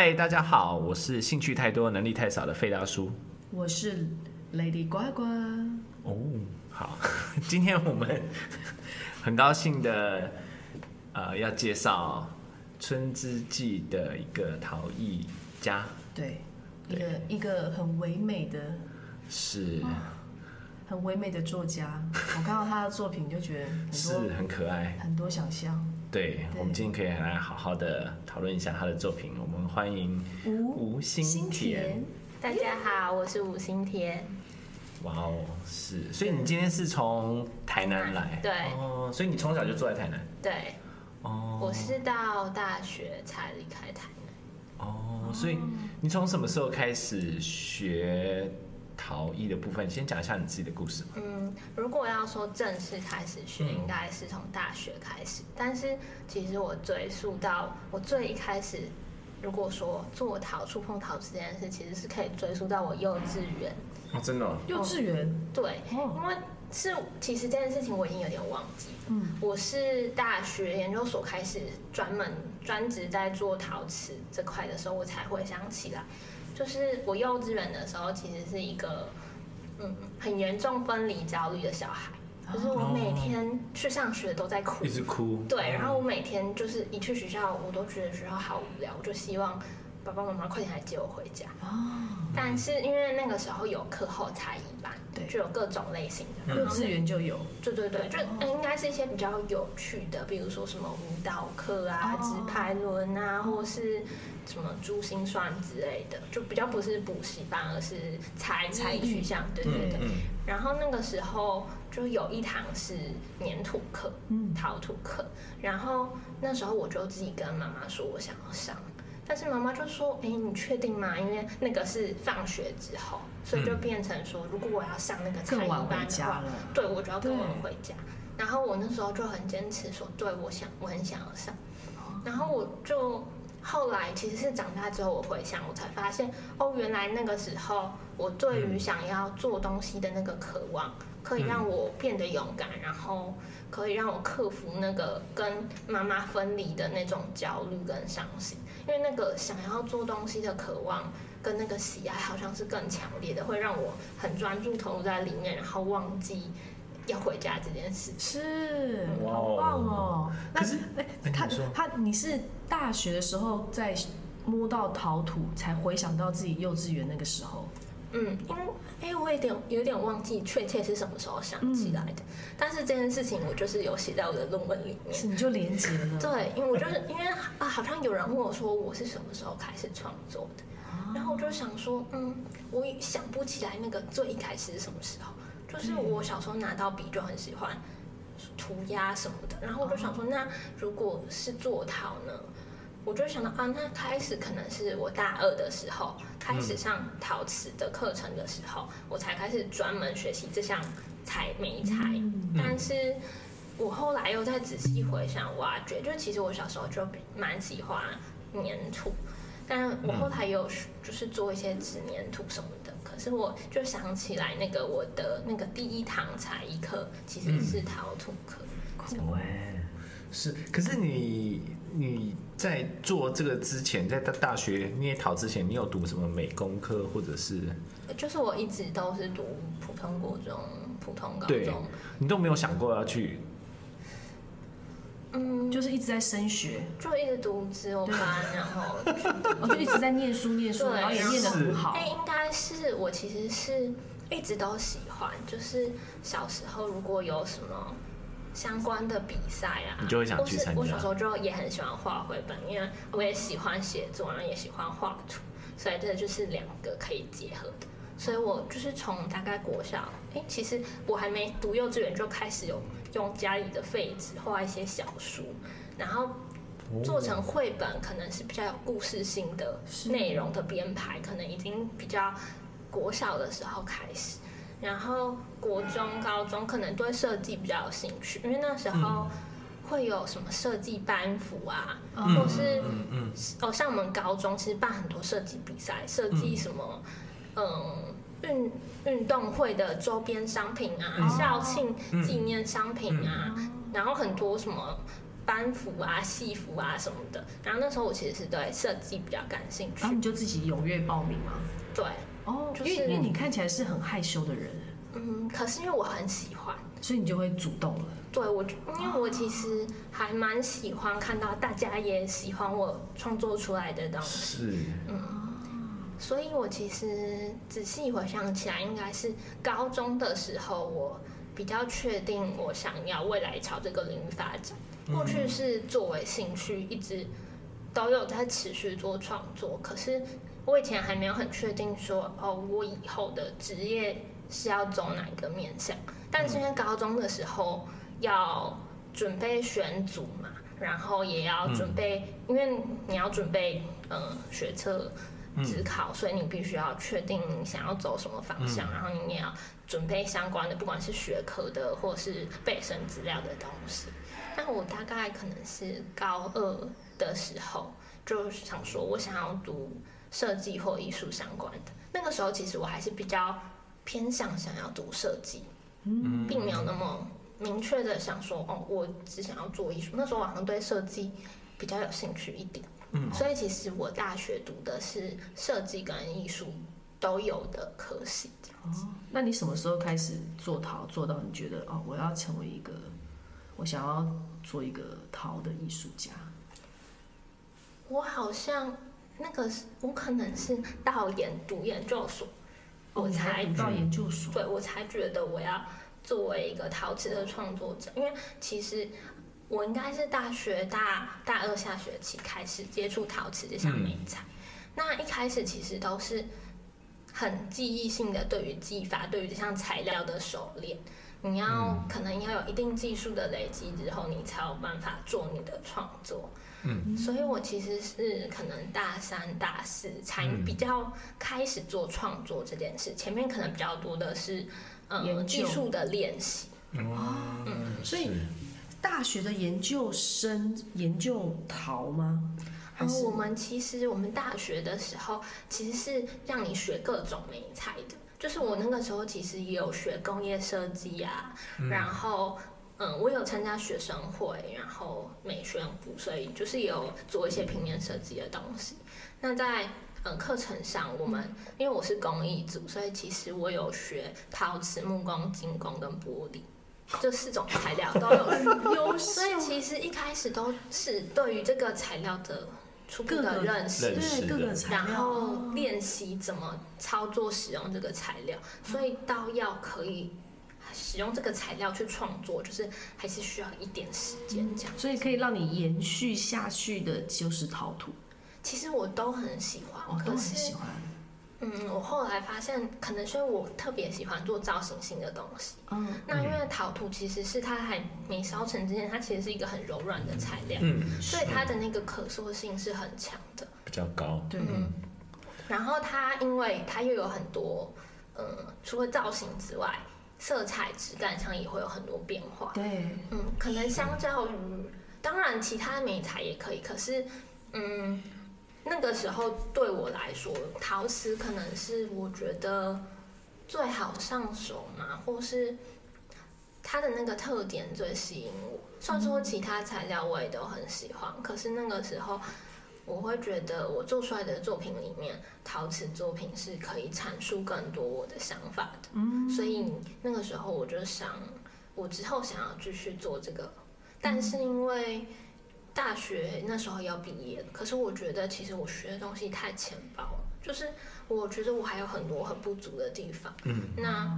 嗨，大家好，我是兴趣太多、能力太少的费大叔。我是 Lady 呱呱。哦，好，今天我们很高兴的，呃，要介绍春之祭的一个陶艺家。对，一个一个很唯美的，是，很唯美的作家。我看到他的作品就觉得很多是很可爱。很多想象。对，我们今天可以来好好的讨论一下他的作品。我们欢迎吴吴新田。大家好，我是吴心田。哇哦，是，所以你今天是从台南来？对哦，所以你从小就住在台南？对，哦，我是到大学才离开台南。哦，所以你从什么时候开始学陶艺的部分？先讲一下你自己的故事吧。嗯，如果要说正式开始学，嗯应该是从大学开始。但是其实我追溯到我最一开始，如果说做陶、触碰陶瓷这件事，其实是可以追溯到我幼稚园。哦，真的、哦？幼稚园，对，哦因为是其实这件事情我已经有点忘记。嗯，我是大学研究所开始专门专职在做陶瓷这块的时候，我才回想起来，就是我幼稚园的时候，其实是一个嗯很严重分离焦虑的小孩，就是我每天去上学都在哭一，直哭。对，然后我每天就是一去学校，我都觉得学校好无聊，我就希望爸爸妈妈快点来接我回家。哦，但是因为那个时候有课后才艺班，对。就有各种类型的，幼稚园就有。对对对，就呃应该是一些比较有趣的，比如说什么舞蹈课啊、哦。直排轮啊，或是什么珠心算之类的，就比较不是补习班，而是才才艺艺取向。对对对。嗯然后那个时候就有一堂是粘土课，嗯陶土课。然后那时候我就自己跟妈妈说，我想要上。但是妈妈就说：“哎，你确定吗？因为那个是放学之后，所以就变成说，如果我要上那个才艺班的话家，对我就要更晚对回家。然后我那时候就很坚持说，对我想，我很想要上。然后我就后来其实是长大之后，我回想，我才发现，哦，原来那个时候我对于想要做东西的那个渴望，可以让我变得勇敢，然后可以让我克服那个跟妈妈分离的那种焦虑跟伤心。因为那个想要做东西的渴望跟那个喜爱，好像是更强烈的，会让我很专注投入在里面，然后忘记要回家这件事。是，好棒哦。那可是哎，他你说他你是大学的时候在摸到陶土，才回想到自己幼稚园那个时候。嗯，因为哎，我有点有点忘记确切是什么时候想起来的，但是这件事情我就是有写在我的论文里面。是你就连接了。对，因为我就是因为啊，好像有人问我说我是什么时候开始创作的，然后我就想说，嗯，我也想不起来那个最一开始是什么时候。就是我小时候拿到笔就很喜欢涂鸦什么的，然后我就想说，那如果是做陶呢？我就想到啊，那开始可能是我大二的时候开始上陶瓷的课程的时候，我才开始专门学习这项才媒材。嗯但是我后来又再仔细回想挖掘，就其实我小时候就蛮喜欢粘土，但我后台也有就是做一些纸粘土什么的。可是我就想起来，那个我的那个第一堂才艺课其实是陶土课。酷哎，是，可是你你在做这个之前，在大大学捏陶之前，你有读什么美工科或者是？就是我一直都是读普通国中、普通高中，你都没有想过要去？嗯，就是一直在升学，就一直读只有班，然后。我就一直在念书念书，对。然后也念得很好。哎、。应该是我其实是一直都喜欢，就是小时候如果有什么相关的比赛啊，你就会想去参加。我小时候就也很喜欢画绘本，因为我也喜欢写作，然后也喜欢画图，所以这就是两个可以结合的。所以我就是从大概国小，哎、其实我还没读幼稚园就开始有用家里的废纸画一些小书，然后做成绘本，可能是比较有故事性的是内容的编排，可能已经比较国小的时候开始，然后国中、高中可能对设计比较有兴趣，因为那时候会有什么设计班服啊，嗯或是嗯嗯。哦，像我们高中其实办很多设计比赛，设计什么，嗯，运运动会的周边商品啊，嗯校庆纪念商品啊，嗯然后很多什么班服啊、戏服啊什么的。然后那时候我其实是对设计比较感兴趣。然后你就自己踊跃报名吗？对，哦，就是因为因为你看起来是很害羞的人，嗯，可是因为我很喜欢，所以你就会主动了。对我，因为我其实还蛮喜欢看到大家也喜欢我创作出来的东西。是，嗯，所以我其实仔细回想起来，应该是高中的时候，我比较确定我想要未来朝这个领域发展。过去是作为兴趣，一直都有在持续做创作，可是我以前还没有很确定说，哦，我以后的职业是要走哪一个面向。但是因为高中的时候，要准备选组嘛，然后也要准备，嗯、因为你要准备呃学测、指考，所以你必须要确定你想要走什么方向，嗯、然后你也要准备相关的，不管是学科的或是备审资料的东西。那我大概可能是高二的时候，就想说我想要读设计或艺术相关的。那个时候其实我还是比较偏向想要读设计，嗯，并没有那么。明确的想说，哦，我只想要做艺术。那时候我好像对设计比较有兴趣一点，嗯，所以其实我大学读的是设计跟艺术都有的科系。哦，那你什么时候开始做陶，做到你觉得哦，我要成为一个，我想要做一个陶的艺术家？我好像那个我可能是到研读研究所，哦，我才读到研究所，对，我才觉得我要。作为一个陶瓷的创作者，因为其实我应该是大学大大二下学期开始接触陶瓷这项美材。嗯、那一开始其实都是很记忆性的，对于技法，对于这项材料的熟练。你要、嗯、可能要有一定技术的累积之后，你才有办法做你的创作。嗯，所以我其实是可能大三大四才比较开始做创作这件事，前面可能比较多的是。嗯，技术的练习哦，嗯，所以大学的研究生研究陶吗？然后我们其实我们大学的时候其实是让你学各种美材的，就是我那个时候其实也有学工业设计啊，然后嗯，我有参加学生会，然后美宣部，所以就是也有做一些平面设计的东西。那在嗯，课程上我们因为我是工艺组，所以其实我有学陶瓷、木工、金工跟玻璃，这四种材料都有学。所以其实一开始都是对于这个材料的初步的认识，对各个材料，然后练习怎么操作使用这个材料。所以到要可以使用这个材料去创作，就是还是需要一点时间这样。所以可以让你延续下去的就是陶土。其实我都很喜欢，我都很喜欢。嗯，我后来发现，可能是因为我特别喜欢做造型性的东西。嗯，那因为陶土其实是它还没烧成之前，它其实是一个很柔软的材料，嗯，所以它的那个可塑性是很强的，比较高。对。嗯，然后它因为它又有很多，嗯，除了造型之外，色彩质感上也会有很多变化。对。嗯，可能相较于，当然其他美材也可以，可是，嗯。那个时候对我来说，陶瓷可能是我觉得最好上手嘛，或是它的那个特点最吸引我。虽然说其他材料我也都很喜欢，可是那个时候我会觉得我做出来的作品里面，陶瓷作品是可以阐述更多我的想法的。嗯，所以那个时候我就想，我之后想要继续做这个，但是因为。大学那时候要毕业了，可是我觉得其实我学的东西太浅薄了，就是我觉得我还有很多很不足的地方。嗯，那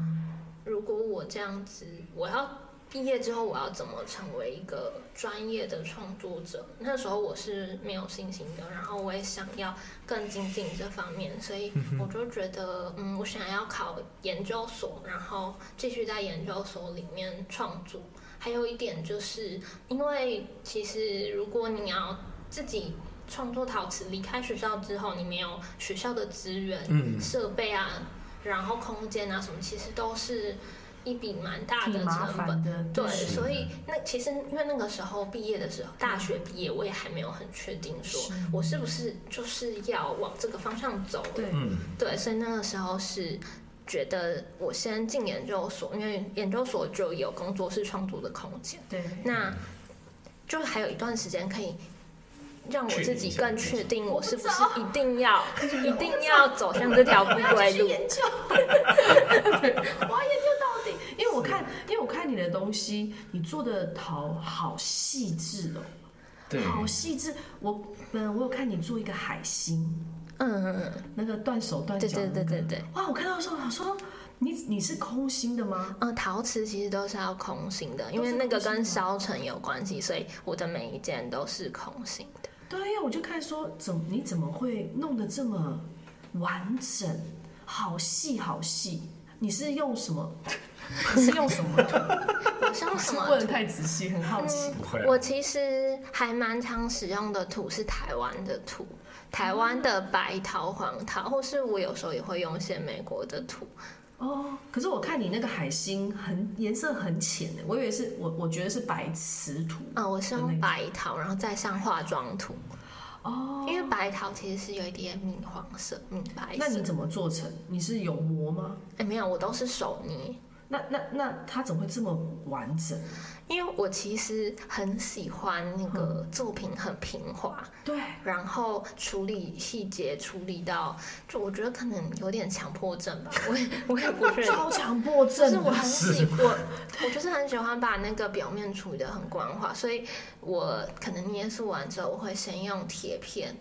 如果我这样子，我要毕业之后我要怎么成为一个专业的创作者？那时候我是没有信心的，然后我也想要更精进这方面，所以我就觉得，嗯，我想要考研究所，然后继续在研究所里面创作。还有一点就是，因为其实如果你要自己创作陶瓷，离开学校之后，你没有学校的资源、嗯、设备啊，然后空间啊什么，其实都是一笔蛮大的成本。对，对，所以那其实因为那个时候毕业的时候，大学毕业，我也还没有很确定说我是不是就是要往这个方向走。对，对，所以那个时候是。觉得我先进研究所，因为研究所就有工作室创作的空间。对，那就还有一段时间可以让我自己更确定，我是不是一定要 一定要走向这条不归路。研究，我要研究到底，因为我看，因为我看你的东西，你做的陶好细致哦，对，好细致。我嗯，我有看你做一个海星，嗯嗯嗯，那个断手断脚，对对对对对。哇，我看到的时候，我说。你你是空心的吗？嗯，陶瓷其实都是要空心的，因为那个跟烧成有关系，所以我的每一件都是空心的。对呀，我就看说，怎么你怎么会弄得这么完整，好细好细？你是用什么？你 是用什么土？我用什么？问得太仔细，很好奇。嗯，我其实还蛮常使用的土是台湾的土，台湾的白桃、黄桃，或是我有时候也会用一些美国的土。哦，可是我看你那个海星很颜色很浅的，我以为是我我觉得是白瓷土。啊、哦，我是用白桃，然后再上化妆土。哦，因为白桃其实是有一点米黄色、米白色。那你怎么做成？你是有磨吗？哎，没有，我都是手捏。那那那它怎么会这么完整？因为我其实很喜欢那个作品很平滑，对、嗯，然后处理细节处理到，就我觉得可能有点强迫症吧，我也我也不是 超强迫症，就是我很喜欢，我就是很喜欢把那个表面处理的很光滑，所以我可能捏塑完之后，我会先用铁片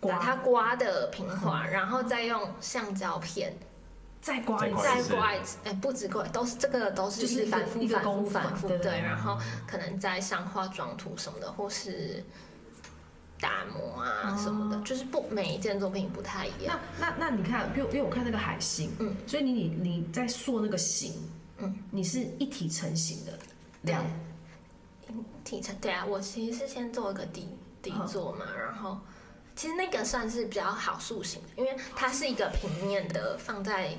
把它刮的平滑，然后再用橡胶片。再刮一次，再刮一次，哎，不止刮，都是这个都是就是反复、反复、反复，对，然后可能再上化妆图什么的，或是打磨啊什么的，就是不每一件作品不太一样。那那那你看，因为因为我看那个海星，嗯，所以你你你在塑那个形，嗯，你是一体成型的，两一体成，对啊，我其实是先做一个底底座嘛，然后。其实那个算是比较好塑形的，因为它是一个平面的，放在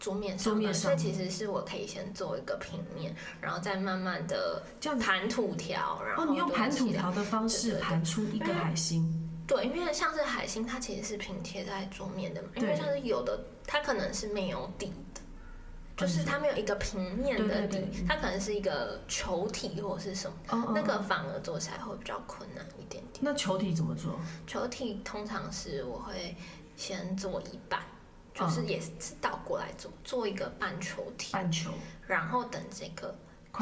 桌面上，桌面上，所以其实是我可以先做一个平面，然后再慢慢的盘土条，然后哦，你用盘土条的方式盘出一个海星。对，因为像是海星，它其实是平贴在桌面的嘛，因为像是有的它可能是没有底的。就是它没有一个平面的底，它可能是一个球体或者是什么，那个反而做起来会比较困难一点点。那球体怎么做？球体通常是我会先做一半，就是也是倒过来做，做一个半球体，半球，然后等这个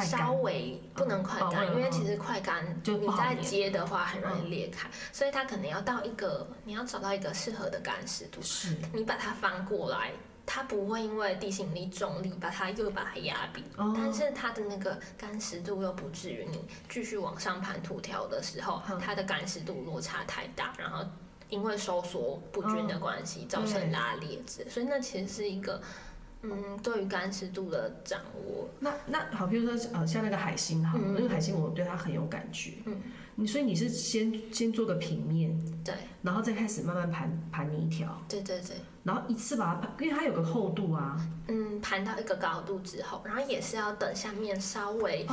稍微不能快干，因为其实快干就你再接的话很容易裂开，所以它可能要到一个你要找到一个适合的干湿度，是你把它翻过来。它不会因为地心引力重力把它又把它压扁，哦、但是它的那个干湿度又不至于你继续往上盘土条的时候，嗯、它的干湿度落差太大，然后因为收缩不均的关系、哦、造成拉裂子，所以那其实是一个嗯对于干湿度的掌握。那那好，比如说呃像那个海星哈，那个、嗯、海星我对它很有感觉，嗯，你所以你是先先做个平面，对，然后再开始慢慢盘盘泥条，对对对。然后一次把它盘，因为它有个厚度啊。嗯，盘到一个高度之后，然后也是要等下面稍微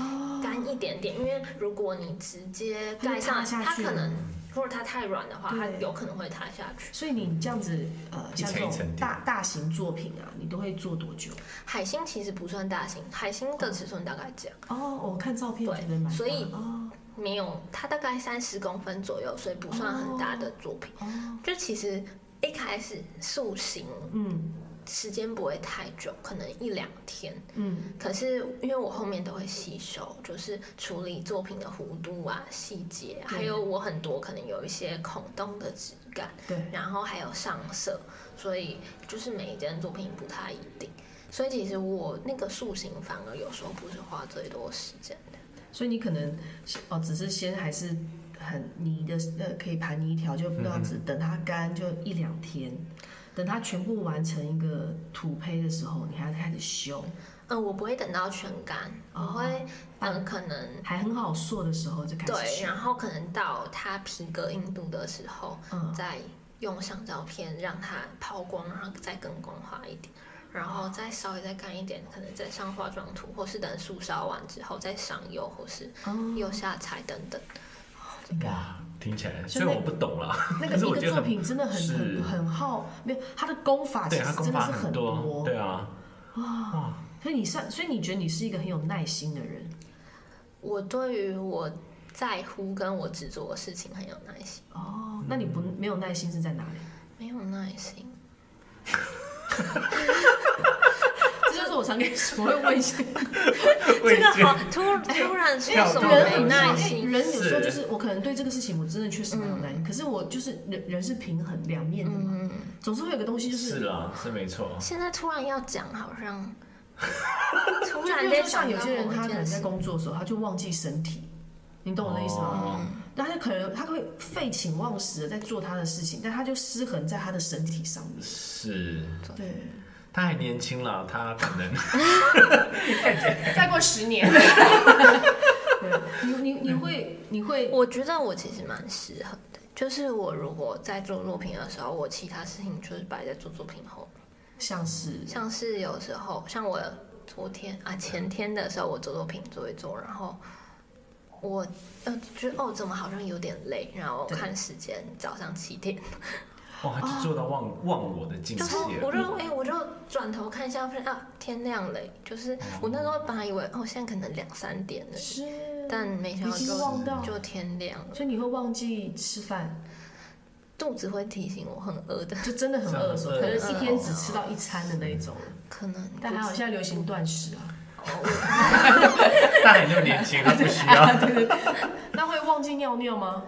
干一点点，哦、因为如果你直接盖上，它可能如果它太软的话，它有可能会塌下去。所以你这样子呃，像这种大大型作品啊，你都会做多久？海星其实不算大型，海星的尺寸大概这样。哦，我看照片，对，所以没有，它大概三十公分左右，所以不算很大的作品。哦，就其实。一开始塑形，嗯，时间不会太久，可能一两天，嗯。可是因为我后面都会吸收，就是处理作品的弧度啊、细节，对还有我很多可能有一些孔洞的质感，对。然后还有上色，所以就是每一件作品不太一定。所以其实我那个塑形反而有时候不是花最多时间的。所以你可能哦，只是先还是。很泥的呃，可以盘泥条，就不要只等它干就一两天，等它全部完成一个土胚的时候，你还要开始修。嗯，我不会等到全干，哦、我会嗯，可能还很好塑的时候就开始修。对，然后可能到它皮革硬度的时候，嗯，再用橡胶片让它抛光，然后再更光滑一点，然后再稍微再干一点，可能再上化妆图，或是等素烧完之后再上釉，或是釉下彩等等。哇，听起来虽然我不懂了，那个 一个作品真的很很很耗，没有他的功法其实真的是很多，对啊，哇，所以你算，所以你觉得你是一个很有耐心的人？我对于我在乎跟我执着的事情很有耐心。哦，那你不没有耐心是在哪里？没有耐心。我常跟你说，我会问一些 这个好突突然说什么没耐心？人有时候就是我可能对这个事情我真的确实没有耐心，可是我就是人人是平衡两面的嘛，总是会有个东西就是是啊，是没错。现在突然要讲，好像 突然间像有些人，他可能在工作的时候他就忘记身体，你懂我的意思吗？那他可能他会废寝忘食的在做他的事情，但他就失衡在他的身体上面。是，对。他还年轻了，他可能 再过十年。你你你会你会？我觉得我其实蛮适合的，就是我如果在做作品的时候，我其他事情就是摆在做作品后。像是像是有时候，像我昨天啊前天的时候，我做作品做一做，然后我呃觉得哦，怎么好像有点累，然后看时间早上七点。哇，就做到忘、哦、忘我的境界。我就哎、欸，我就转头看一下，发现啊，天亮了。就是我那时候本来以为哦，现在可能两三点了，是，但没想到就忘到就天亮了。所以你会忘记吃饭，肚子会提醒我很饿的，就真的很饿的时候，可能一天只吃到一餐的那一种。可能，但还好现在流行断食啊。但还那么年轻，他不需要。对对对。那会忘记尿尿吗？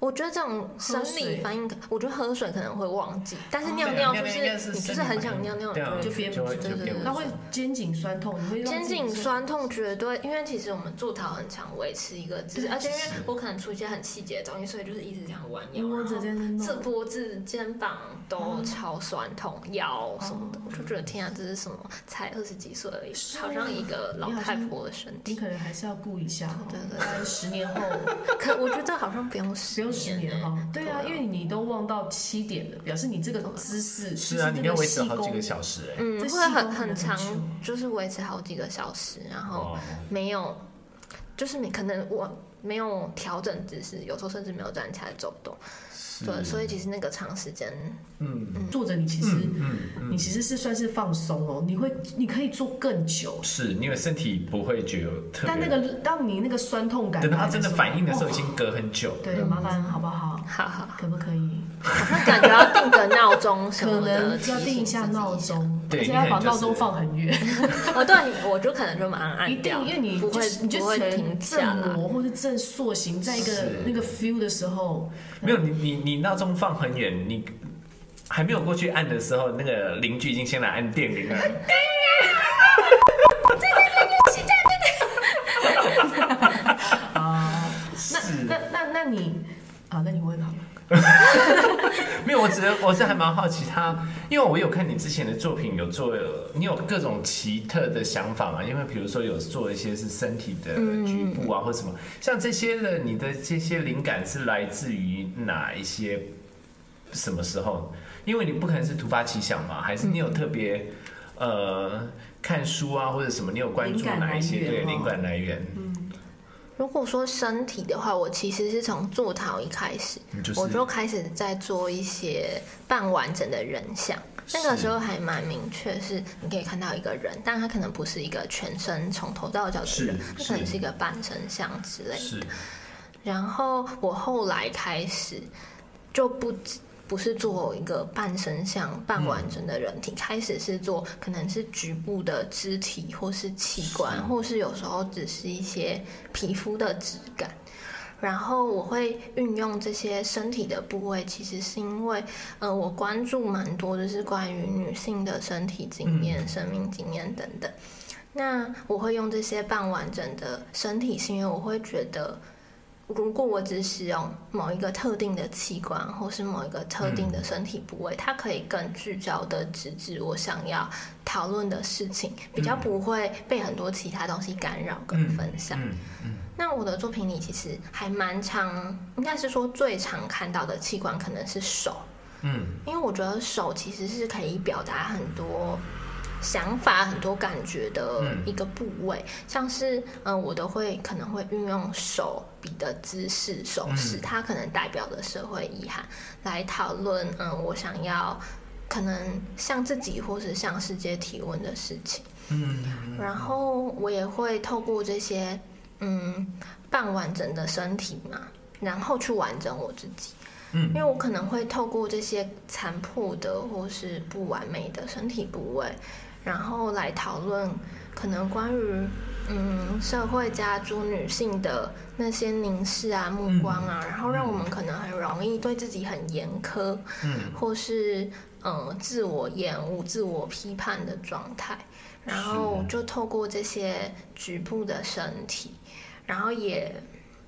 我觉得这种生理反应，我觉得喝水可能会忘记，但是尿尿就是你就是很想尿尿，就憋不住，对对对。那会肩颈酸痛，你会肩颈酸痛绝对，因为其实我们做陶很常维持一个姿势，而且因为我可能出一些很细节的东西，所以就是一直这样弯腰，这脖子、肩膀都超酸痛，腰什么的，我就觉得天啊，这是什么？才二十几岁而已，好像一个老太婆的身体。你可能还是要顾一下，对对对，十年后，可我觉得好像不用不用。十年哈，对啊，因为你都忘到七点了，表示你这个姿势是啊，你要维持好几个小时哎，嗯，会很很长，就是维持好几个小时，然后没有，就是你可能我没有调整姿势，有时候甚至没有站起来走动。对，所以其实那个长时间，嗯，坐着你其实，你其实是算是放松哦。你会，你可以坐更久，是因为身体不会觉得特别。但那个，当你那个酸痛感，等它真的反应的时候，已经隔很久。对，麻烦好不好？好好，可不可以？好像感觉要定个闹钟什么的，可能要定一下闹钟，而且要把闹钟放很远。哦，对，我就可能就马上按掉，因为你不会，你就停正模或者正塑形，在一个那个 feel 的时候，没有你你你。你闹钟放很远，你还没有过去按的时候，那个邻居已经先来按电铃了。啊，那那那那你啊，那你问好了。没有，我只是我是还蛮好奇他，因为我有看你之前的作品，有做你有各种奇特的想法嘛？因为比如说有做一些是身体的局部啊，或什么，像这些的，你的这些灵感是来自于哪一些？什么时候？因为你不可能是突发奇想嘛，还是你有特别呃看书啊，或者什么？你有关注哪一些对灵感来源？如果说身体的话，我其实是从做陶一开始，就是、我就开始在做一些半完整的人像。那个时候还蛮明确，是你可以看到一个人，但他可能不是一个全身从头到脚的人，他可能是一个半身像之类的。然后我后来开始就不。不是做一个半身像、半完整的人体，嗯、开始是做可能是局部的肢体，或是器官，是或是有时候只是一些皮肤的质感。然后我会运用这些身体的部位，其实是因为，呃，我关注蛮多就是关于女性的身体经验、嗯、生命经验等等。那我会用这些半完整的身体，是因为我会觉得。如果我只使用某一个特定的器官，或是某一个特定的身体部位，嗯、它可以更聚焦的直指我想要讨论的事情，比较不会被很多其他东西干扰跟分散。嗯嗯嗯、那我的作品里其实还蛮常，应该是说最常看到的器官可能是手。嗯，因为我觉得手其实是可以表达很多。想法很多感觉的一个部位，嗯、像是嗯、呃，我都会可能会运用手笔的姿势、手势，嗯、它可能代表的社会遗憾，来讨论嗯，我想要可能向自己或是向世界提问的事情。嗯，然后我也会透过这些嗯半完整的身体嘛，然后去完整我自己。嗯，因为我可能会透过这些残破的或是不完美的身体部位，然后来讨论可能关于嗯社会加诸女性的那些凝视啊目光啊，然后让我们可能很容易对自己很严苛，嗯，或是嗯自我厌恶、自我批判的状态，然后就透过这些局部的身体，然后也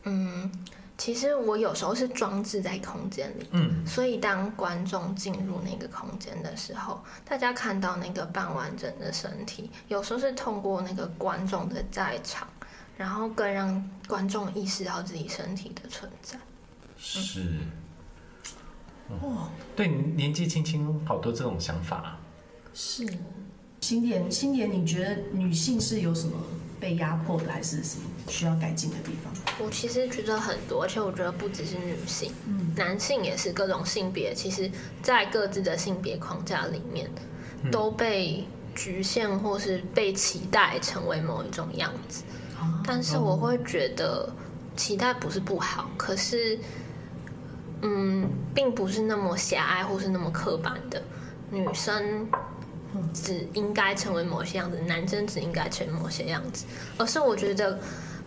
嗯。其实我有时候是装置在空间里，嗯，所以当观众进入那个空间的时候，大家看到那个半完整的身体，有时候是通过那个观众的在场，然后更让观众意识到自己身体的存在。是，哦，对，年纪轻轻好多这种想法啊。是，新田，新田，你觉得女性是有什么？被压迫的还是什么需要改进的地方？我其实觉得很多，而且我觉得不只是女性，嗯，男性也是各种性别，其实，在各自的性别框架里面，都被局限或是被期待成为某一种样子。嗯，但是我会觉得，期待不是不好，可是，嗯，并不是那么狭隘或是那么刻板的女生。只应该成为某些样子，男生只应该成为某些样子，而是我觉得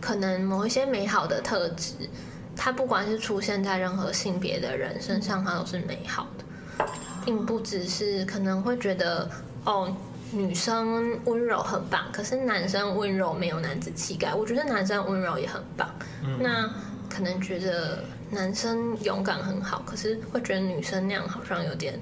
可能某一些美好的特质，它不管是出现在任何性别的人身上，它都是美好的，并不只是可能会觉得哦，女生温柔很棒，可是男生温柔没有男子气概。我觉得男生温柔也很棒，那可能觉得男生勇敢很好，可是会觉得女生那样好像有点。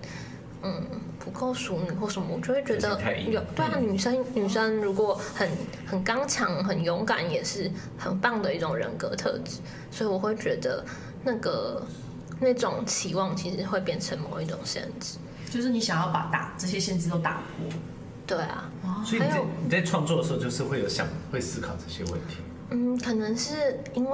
嗯，不够淑女或什么，我就会觉得有对啊，女生女生如果很很刚强、很勇敢，也是很棒的一种人格特质。所以我会觉得那个那种期望其实会变成某一种限制，就是你想要把打这些限制都打破。对啊，所以你在你在创作的时候，就是会有想会思考这些问题。嗯，可能是因为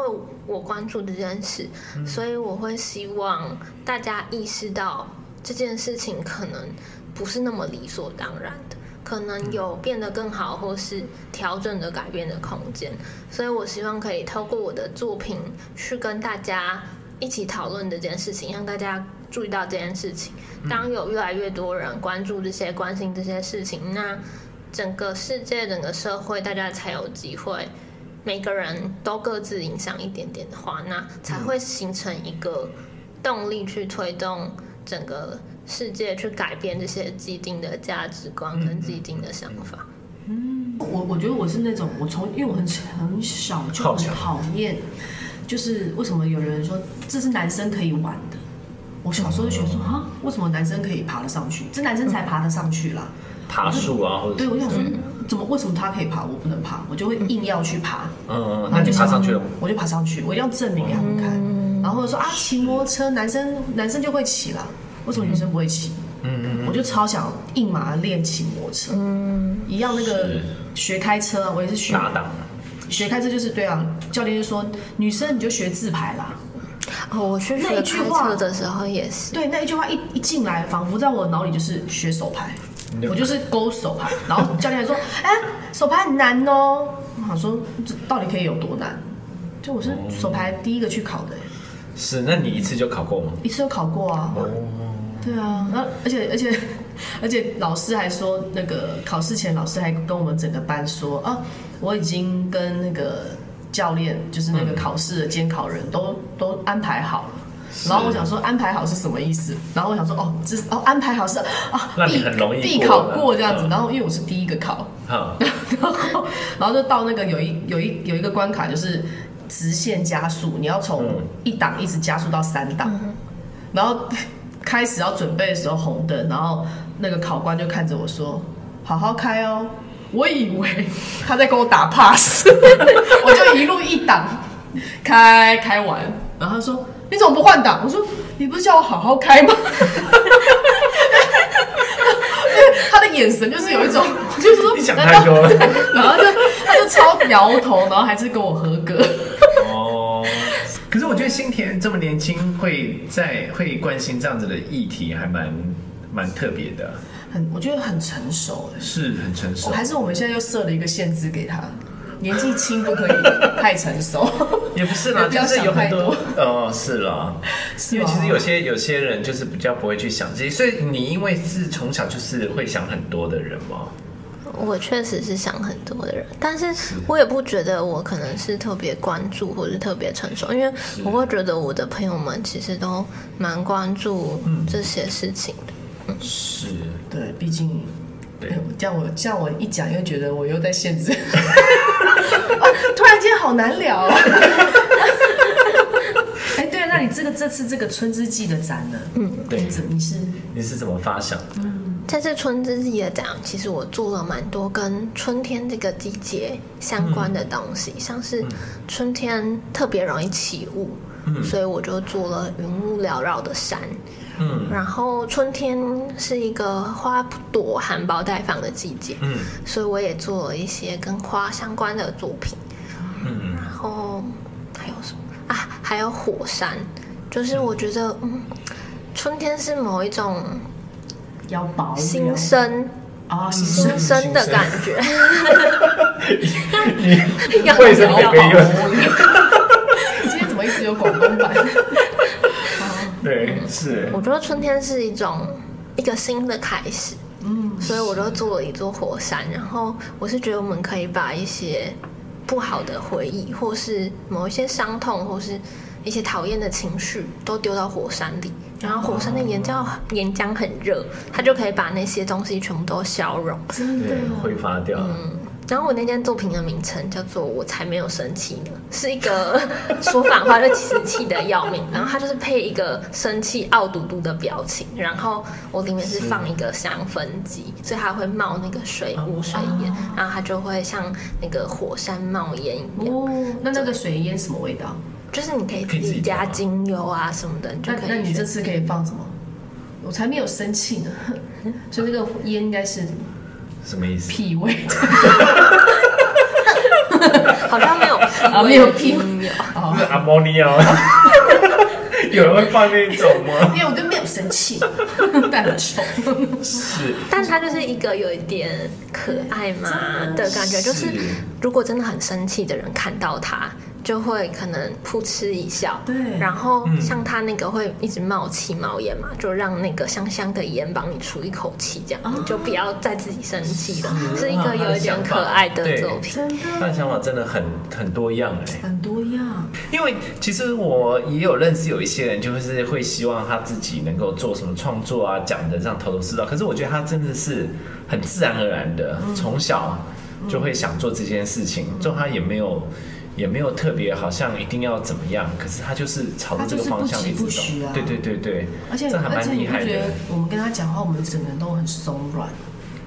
我关注这件事，嗯，所以我会希望大家意识到。这件事情可能不是那么理所当然的，可能有变得更好或是调整的改变的空间，所以我希望可以透过我的作品去跟大家一起讨论这件事情，让大家注意到这件事情。当有越来越多人关注这些、关心这些事情，那整个世界、整个社会，大家才有机会，每个人都各自影响一点点的话，那才会形成一个动力去推动。整个世界去改变这些既定的价值观跟既定的想法。嗯，我我觉得我是那种，我从因为我很很小就很讨厌，就是为什么有人说这是男生可以玩的？我小时候就觉得说啊，为什么男生可以爬得上去？这男生才爬得上去啦，爬树啊，或者对，我想说怎么为什么他可以爬，我不能爬？我就会硬要去爬。嗯嗯，那就爬上去了，我就爬上去，我一定要证明给他们看。然后说啊，骑摩托车男生男生就会骑了，为什么女生不会骑？嗯嗯，我就超想硬马练骑摩托车。嗯，一样那个学开车，我也是学。搭档。学开车就是对啊，教练就说女生你就学自排啦。哦，我学那一句话的时候也是。对，那一句话一一进来，仿佛在我脑里就是学手牌，我就是勾手牌。然后教练还说，哎，手牌很难哦。我想说这到底可以有多难？就我是手牌第一个去考的。是，那你一次就考过吗？一次就考过啊。哦。对啊，然后而且而且 而且老师还说，那个考试前老师还跟我们整个班说啊，我已经跟那个教练，就是那个考试的监考人都、嗯、都安排好了。然后我想说安排好是什么意思？然后我想说哦，这哦安排好是啊，必很容易必考过这样子。然后因为我是第一个考，嗯、然后然后就到那个有一有一有一个关卡就是。直线加速，你要从一档一直加速到三档，嗯，然后开始要准备的时候红灯，然后那个考官就看着我说：“好好开哦。”我以为他在跟我打 pass，我就一路一档开开完，然后他说：“你怎么不换挡？”我说：“你不是叫我好好开吗？”他的眼神就是有一种，就是说你想太多了，然后就他就超摇头，然后还是跟我合格。可是我觉得新田这么年轻，会在会关心这样子的议题，还蛮蛮特别的。很，我觉得很成熟，是很成熟。还是我们现在又设了一个限制给他？年纪轻不可以太成熟，也不是啦，就是有很多哦，是啦，是因为其实有些有些人就是比较不会去想这些，所以你因为是从小就是会想很多的人嘛。我确实是想很多的人，但是我也不觉得我可能是特别关注或是特别成熟，因为我会觉得我的朋友们其实都蛮关注这些事情的。嗯，是，对，毕竟对，这样我这样我一讲，又觉得我又在限制，突然间好难聊啊。哎，对啊，那你这个这次这个春之祭的展呢？嗯，对，你是你是怎么发想的？这次春之祭的展，其实我做了蛮多跟春天这个季节相关的东西，嗯、像是春天特别容易起雾，嗯、所以我就做了云雾缭绕的山。嗯，然后春天是一个花朵含苞待放的季节，嗯，所以我也做了一些跟花相关的作品。嗯，然后还有什么啊？还有火山，就是我觉得，嗯，春天是某一种。要保新生啊，新生的感觉。你为什么没有？你 今天怎么一直有广东版？对，是。我觉得春天是一种一个新的开始，嗯，所以我就做了一座火山。然后我是觉得我们可以把一些不好的回忆，或是某一些伤痛，或是一些讨厌的情绪，都丢到火山里。然后火山的岩浆岩浆很热，它就可以把那些东西全部都消融，真的挥发掉。嗯，然后我那件作品的名称叫做“我才没有生气呢”，是一个说反话就其实气的要命，然后它就是配一个生气傲嘟嘟的表情，然后我里面是放一个香氛机，所以它会冒那个水雾水烟，然后它就会像那个火山冒烟一样。哦，那那个水烟什么味道？就是你可以自己加精油啊什么的，你就可以。那那你这次可以放什么？我才没有生气呢，所以那个烟应该是什么意思？屁味。好像没有啊，没有屁味，是阿摩尼亚。有人会放那种吗？因为我就没有生气，但很丑。是，但它就是一个有一点可爱嘛的感觉，就是如果真的很生气的人看到它。就会可能噗嗤一笑，对，然后像他那个会一直冒气冒烟嘛，就让那个香香的烟帮你出一口气，这样你就不要再自己生气了，是一个有一点可爱的作品。他的想法真的很很多样哎，很多样。因为其实我也有认识有一些人，就是会希望他自己能够做什么创作啊，讲的这样头头是道。可是我觉得他真的是很自然而然的，从小就会想做这件事情，就他也没有。也没有特别，好像一定要怎么样，可是他就是朝着这个方向一直走。啊、对对对对，而且这还蛮厉害的。觉得我们跟他讲话，我们整个人都很松软。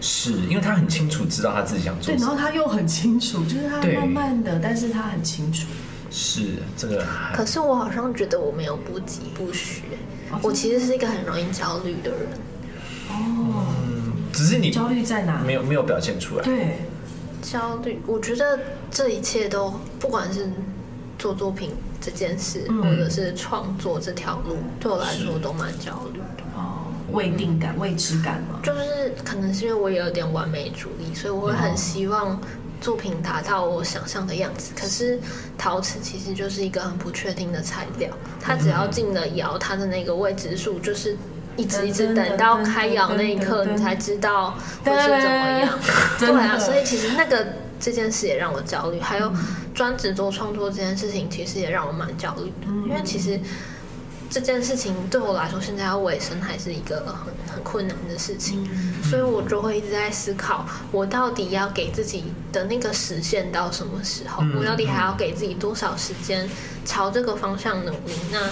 是因为他很清楚知道他自己想做什么。对，然后他又很清楚，就是他慢慢的，但是他很清楚。是这个。可是我好像觉得我没有不急不徐，哦、我其实是一个很容易焦虑的人。哦。嗯，只是你焦虑在哪？没有没有表现出来。对。焦虑，我觉得这一切都不管是做作品这件事，嗯、或者是创作这条路，对我来说都蛮焦虑的。哦，未定感、未知感嘛？就是可能是因为我也有点完美主义，所以我会很希望作品达到我想象的样子。哦、可是陶瓷其实就是一个很不确定的材料，它只要进了窑，它的那个未知数就是。一直一直等到开窑那一刻，你才知道会是怎么样。对啊，所以其实那个这件事也让我焦虑。还有专职做创作这件事情，其实也让我蛮焦虑的。因为其实这件事情对我来说，现在要维生还是一个很很困难的事情。所以我就会一直在思考，我到底要给自己的那个实现到什么时候？我到底还要给自己多少时间朝这个方向努力？那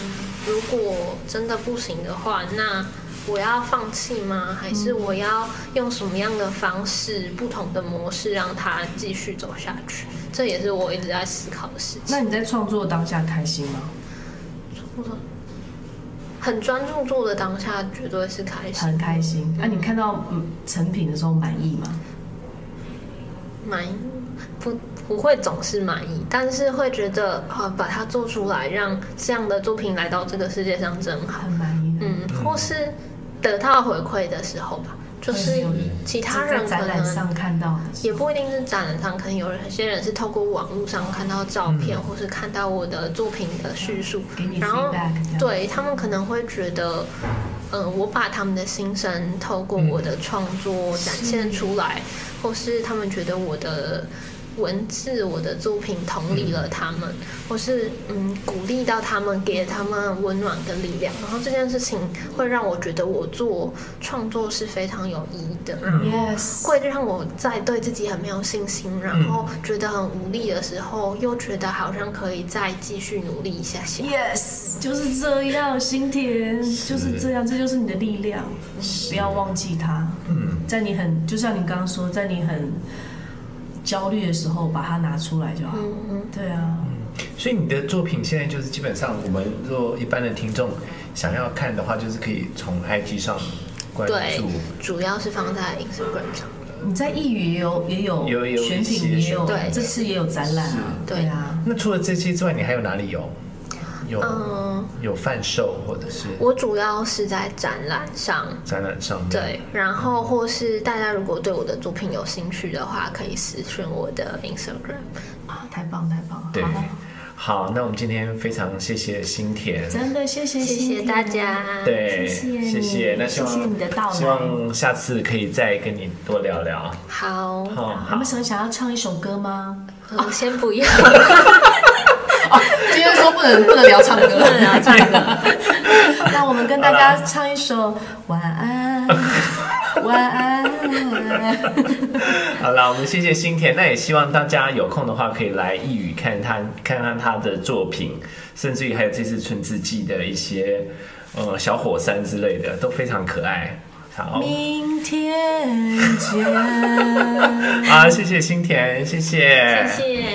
如果真的不行的话，那我要放弃吗？还是我要用什么样的方式、不同的模式让它继续走下去？这也是我一直在思考的事情。那你在创作当下开心吗？创作很专注做的当下，绝对是开心，很开心。那、你看到成品的时候满意吗？满意。不不会总是满意，但是会觉得啊，把它做出来，让这样的作品来到这个世界上真好，很满意。嗯，或是得到回馈的时候吧，就是其他人可在展览上看到的，也不一定是展览上，可能有些人是透过网络上看到照片，嗯、或是看到我的作品的叙述，然后对他们可能会觉得，嗯、呃，我把他们的心声透过我的创作展现出来，嗯、或是他们觉得我的。文字，我的作品同理了他们，或是嗯鼓励到他们，给了他们温暖跟力量。然后这件事情会让我觉得我做创作是非常有意义的。Yes，会让我在对自己很没有信心，然后觉得很无力的时候，又觉得好像可以再继续努力一下下。Yes，就是这样，心田就是这样，这就是你的力量，不要忘记它。嗯，在你很就像你刚刚说，在你很。焦虑的时候，把它拿出来就好。嗯嗯，对啊。嗯，所以你的作品现在就是基本上，我们若一般的听众想要看的话，就是可以从 IG 上关注。对，主要是放在 Instagram 上。你在异语也有也有有有选品也有，对，这次也有展览啊。对啊。那除了这些之外，你还有哪里有？有嗯，有贩售或者是我主要是在展览上，展览上对，然后或是大家如果对我的作品有兴趣的话，可以私讯我的 Instagram 啊，太棒太棒，对，好，那我们今天非常谢谢新田，真的谢谢谢谢大家，对，谢谢，那希望谢谢你的到来，希望下次可以再跟你多聊聊，好，好，有没有什么想要唱一首歌吗？哦，先不要。哦，今天说不能不能聊唱歌，不能聊唱歌。那我们跟大家唱一首晚安，晚安。好了，我们谢谢新田。那也希望大家有空的话，可以来一语看他看看他的作品，甚至于还有这次春之祭的一些呃小火山之类的，都非常可爱。好，明天见。好，谢谢新田，谢谢，谢谢。